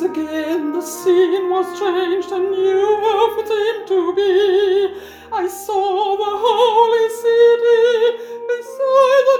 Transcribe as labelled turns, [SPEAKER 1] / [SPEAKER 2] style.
[SPEAKER 1] Once again the scene was changed, and new were seemed to be. I saw the holy city beside the